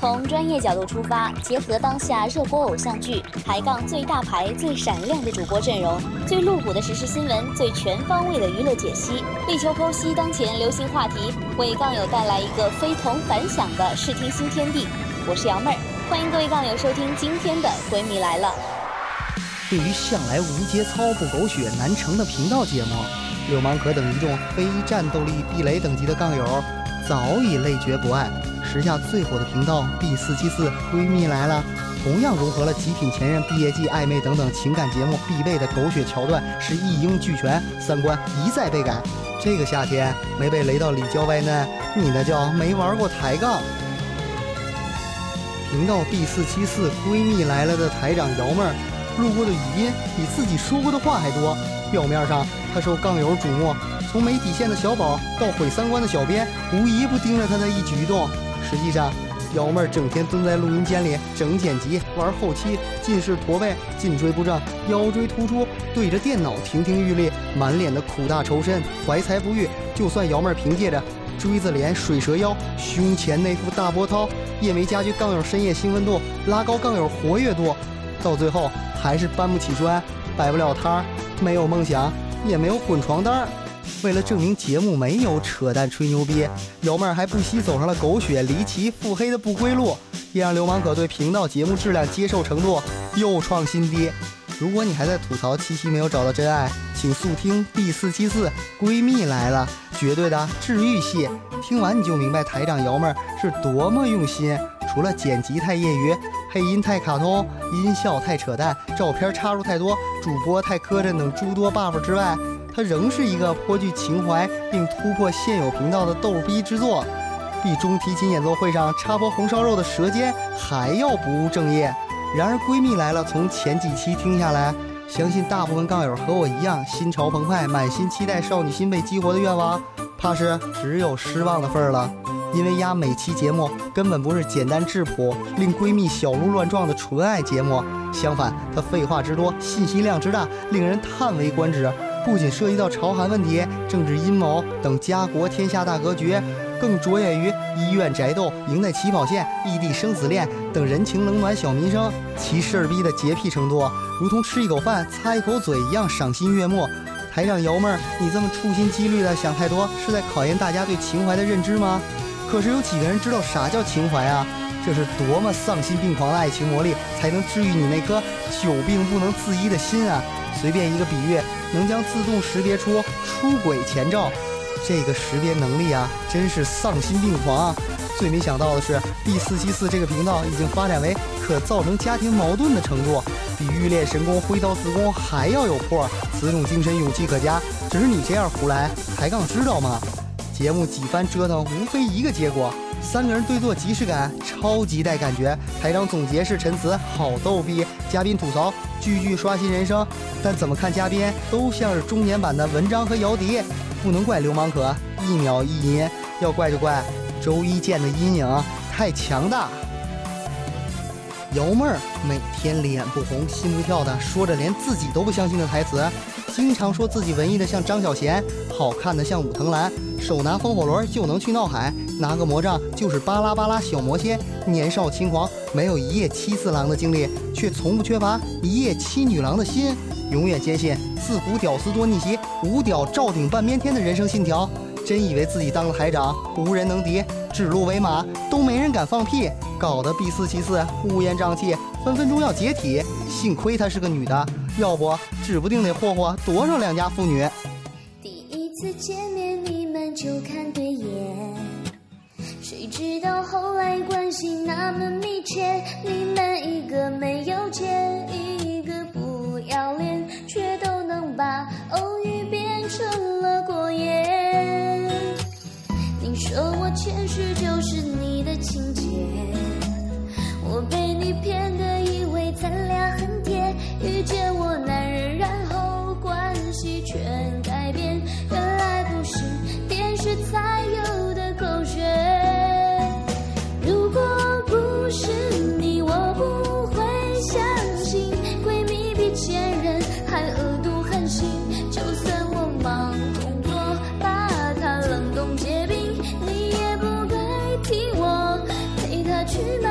从专业角度出发，结合当下热播偶像剧，抬杠最大牌、最闪亮的主播阵容，最露骨的时事新闻，最全方位的娱乐解析，力求剖析当前流行话题，为杠友带来一个非同凡响的视听新天地。我是瑶妹儿，欢迎各位杠友收听今天的《闺蜜来了》。对于向来无节操、不狗血、难成的频道节目，流氓可等一众非战斗力地雷等级的杠友早已累觉不爱。时下最火的频道 B 四七四闺蜜来了，同样融合了极品前任、毕业季暧昧等等情感节目必备的狗血桥段，是一应俱全，三观一再被改。这个夏天没被雷到里焦外嫩，你那叫没玩过抬杠。频道 B 四七四闺蜜来了的台长瑶妹儿，录过的语音比自己说过的话还多。表面上他受杠友瞩目，从没底线的小宝到毁三观的小编，无一不盯着他的一举一动。实际上，瑶妹儿整天蹲在录音间里整剪辑、玩后期，近视驼背、颈椎不正、腰椎突出，对着电脑亭亭玉立，满脸的苦大仇深、怀才不遇。就算瑶妹儿凭借着锥子脸、水蛇腰、胸前那副大波涛。也没加剧杠友深夜兴奋度，拉高杠友活跃度，到最后还是搬不起砖，摆不了摊儿，没有梦想，也没有滚床单儿。为了证明节目没有扯淡吹牛逼，瑶妹儿还不惜走上了狗血离奇腹黑的不归路，也让流氓可对频道节目质量接受程度又创新低。如果你还在吐槽七夕没有找到真爱，请速听 B 四七四闺蜜来了，绝对的治愈系。听完你就明白台长瑶妹儿是多么用心。除了剪辑太业余、配音太卡通、音效太扯淡、照片插入太多、主播太磕碜等诸多 buff 之外，它仍是一个颇具情怀并突破现有频道的逗逼之作，比中提琴演奏会上插播红烧肉的舌尖还要不务正业。然而，闺蜜来了，从前几期听下来，相信大部分杠友和我一样，心潮澎湃，满心期待少女心被激活的愿望，怕是只有失望的份儿了。因为丫每期节目根本不是简单质朴、令闺蜜小鹿乱撞的纯爱节目，相反，它废话之多，信息量之大，令人叹为观止。不仅涉及到朝韩问题、政治阴谋等家国天下大格局。更着眼于医院宅斗、赢在起跑线、异地生死恋等人情冷暖小民生，其事儿逼的洁癖程度，如同吃一口饭擦一口嘴一样赏心悦目。台上瑶妹儿，你这么处心积虑的想太多，是在考验大家对情怀的认知吗？可是有几个人知道啥叫情怀啊？这是多么丧心病狂的爱情魔力，才能治愈你那颗久病不能自医的心啊！随便一个比喻，能将自动识别出出轨前兆。这个识别能力啊，真是丧心病狂啊！最没想到的是，B 四七四这个频道已经发展为可造成家庭矛盾的程度，比欲练神功挥刀自宫还要有破。此种精神勇气可嘉，只是你这样胡来，抬杠知道吗？节目几番折腾，无非一个结果：三个人对坐，即视感，超级带感觉。台长总结式陈词，好逗逼；嘉宾吐槽，句句刷新人生。但怎么看嘉宾都像是中年版的文章和姚笛。不能怪流氓可一秒一阴，要怪就怪周一见的阴影太强大。瑶妹儿每天脸不红心不跳的说着连自己都不相信的台词，经常说自己文艺的像张小娴，好看的像武藤兰，手拿风火轮就能去闹海，拿个魔杖就是巴拉巴拉小魔仙。年少轻狂，没有一夜七次郎的经历，却从不缺乏一夜七女郎的心。永远坚信自古屌丝多逆袭，无屌照顶半边天的人生信条。真以为自己当了台长，无人能敌，指鹿为马都没人敢放屁，搞得 B 四七四乌烟瘴气，分分钟要解体。幸亏她是个女的，要不指不定得霍霍多少良家妇女。第一次见面你们就看对眼，谁知道后来关系那么密切，你们一个没有钱，一去买。